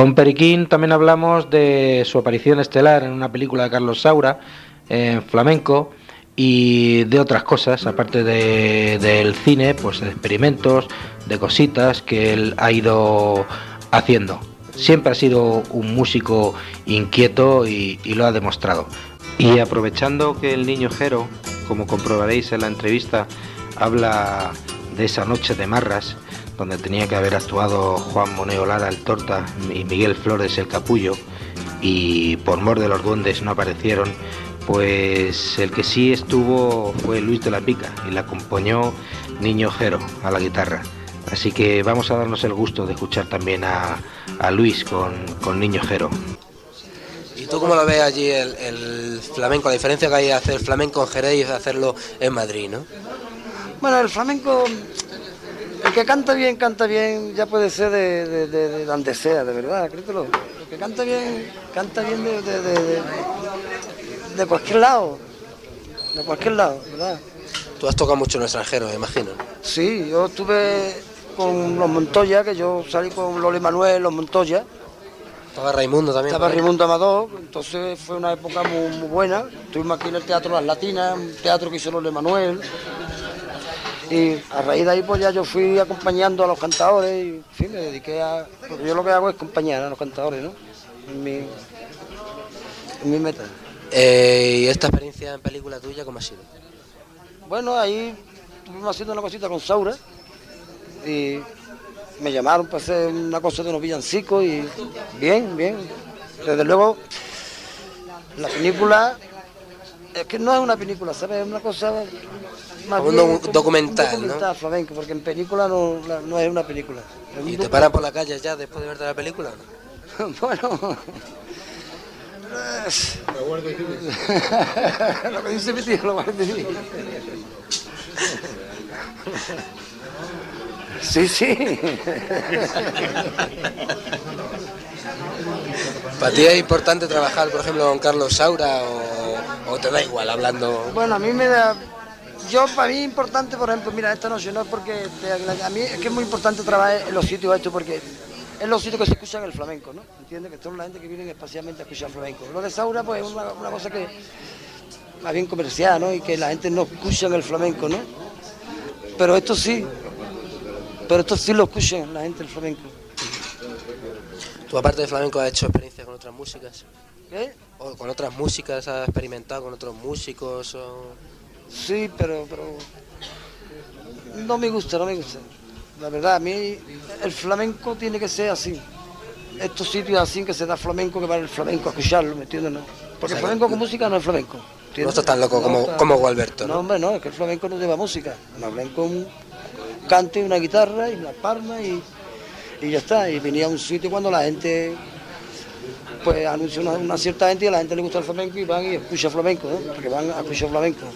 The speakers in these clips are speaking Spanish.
Con Periquín también hablamos de su aparición estelar en una película de Carlos Saura, en flamenco, y de otras cosas, aparte del cine, pues de experimentos, de cositas que él ha ido haciendo. Siempre ha sido un músico inquieto y, y lo ha demostrado. Y aprovechando que el niño Jero, como comprobaréis en la entrevista, habla de esa noche de marras, donde tenía que haber actuado Juan Moneo Lara el Torta y Miguel Flores el Capullo, y por mor de los duendes no aparecieron, pues el que sí estuvo fue Luis de la Pica y la acompañó Niño Jero a la guitarra. Así que vamos a darnos el gusto de escuchar también a, Luis con, Niño Jero. ¿Y tú cómo lo ves allí el, flamenco? La diferencia que hay de hacer flamenco en Jerez y de hacerlo en Madrid, ¿no? Bueno, el flamenco el que canta bien, canta bien, ya puede ser de, donde sea, de verdad, créetelo. El que canta bien, canta bien de, cualquier lado, de cualquier lado, ¿verdad? Tú has tocado mucho en el extranjero, me imagino. Sí, yo estuve con los Montoya, que yo salí con Loli Manuel, los Montoya. Estaba Raimundo también. Estaba Raimundo Amador, entonces fue una época muy, buena. Estuvimos aquí en el Teatro Las Latinas, un teatro que hizo Loli Manuel. Y a raíz de ahí pues ya yo fui acompañando a los cantadores y en fin, me dediqué a... Porque yo lo que hago es acompañar a los cantadores, ¿no? En mi, en mi meta. Eh, ¿Y esta experiencia en película tuya cómo ha sido? Bueno, ahí estuvimos haciendo una cosita con Saura y me llamaron para hacer una cosa de unos villancicos y bien, bien. Desde luego, la película es que no es una película, ¿sabes? Es una cosa más un documental, documental flamenco, porque en película no, no es una película. ¿Y te paran por la calle ya después de verte la película? bueno... lo que dice mi tío, lo guardo Sí, sí. ¿Para ti es importante trabajar, por ejemplo, con Carlos Saura o, o te da igual hablando? Bueno, a mí me da yo para mí es importante, por ejemplo, mira, esta noche no es porque a mí es que es muy importante trabajar en los sitios estos porque es los sitios que se escuchan el flamenco, ¿no? ¿Entiendes? Que son la gente que viene espacialmente a escuchar flamenco. Lo de Saura, pues es una, cosa que más bien comercial, ¿no? Y que la gente no escucha el flamenco, ¿no? Pero esto sí, pero esto sí lo escuchan la gente el flamenco. ¿Tú aparte de flamenco has hecho experiencias con otras músicas? ¿Eh? ¿O con otras músicas has experimentado con otros músicos? O... Sí, pero, pero no me gusta, no me gusta. La verdad, a mí el flamenco tiene que ser así. Estos sitios así que se da flamenco, que va el flamenco a escucharlo, ¿me entiendes? No? Porque el flamenco con música no es flamenco. No estás tan loco como, como Gualberto, ¿no? hombre, no, es que el flamenco no lleva música. El flamenco un cante, una guitarra y una palma y, y ya está. Y venía a un sitio cuando la gente pues anuncia una, cierta gente y a la gente le gusta el flamenco y van y escuchan flamenco, ¿no? Porque van a escuchar flamenco.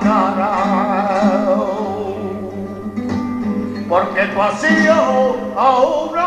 sacará. Porque tu has sido ahora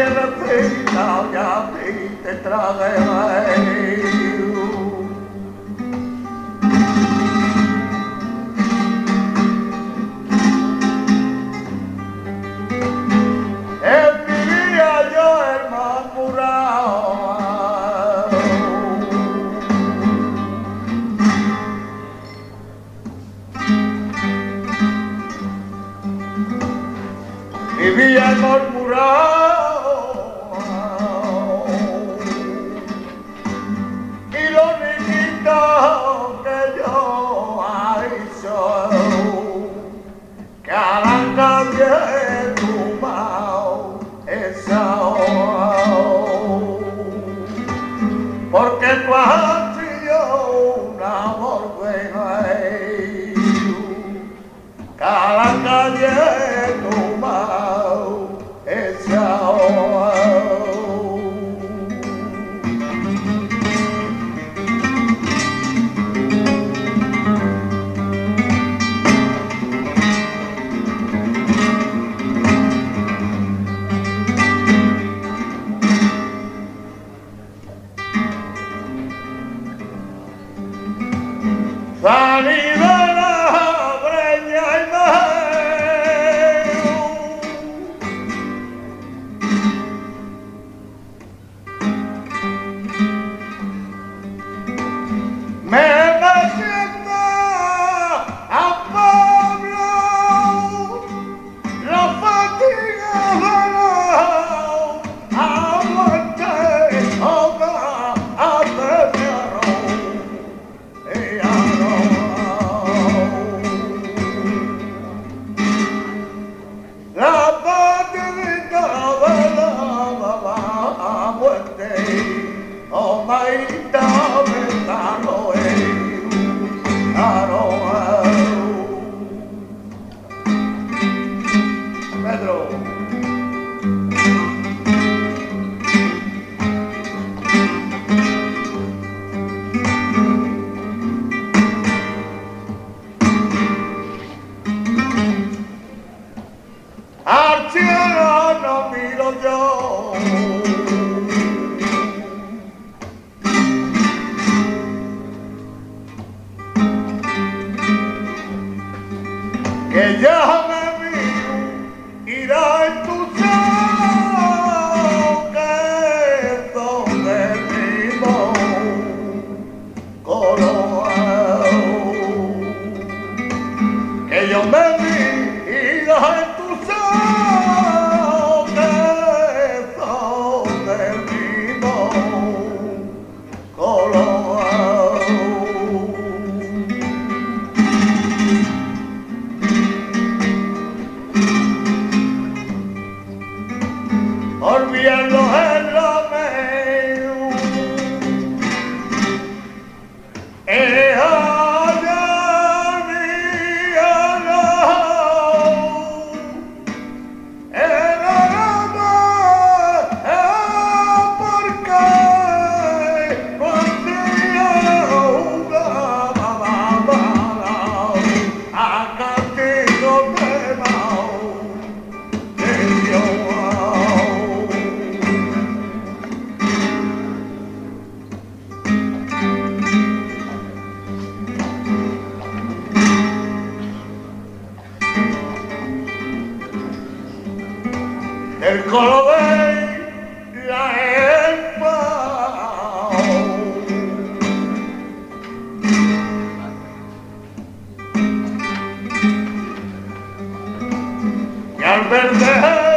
habrá tierracita y a ti te traeré. Hizo Salí Ay, dame esta noche. Verde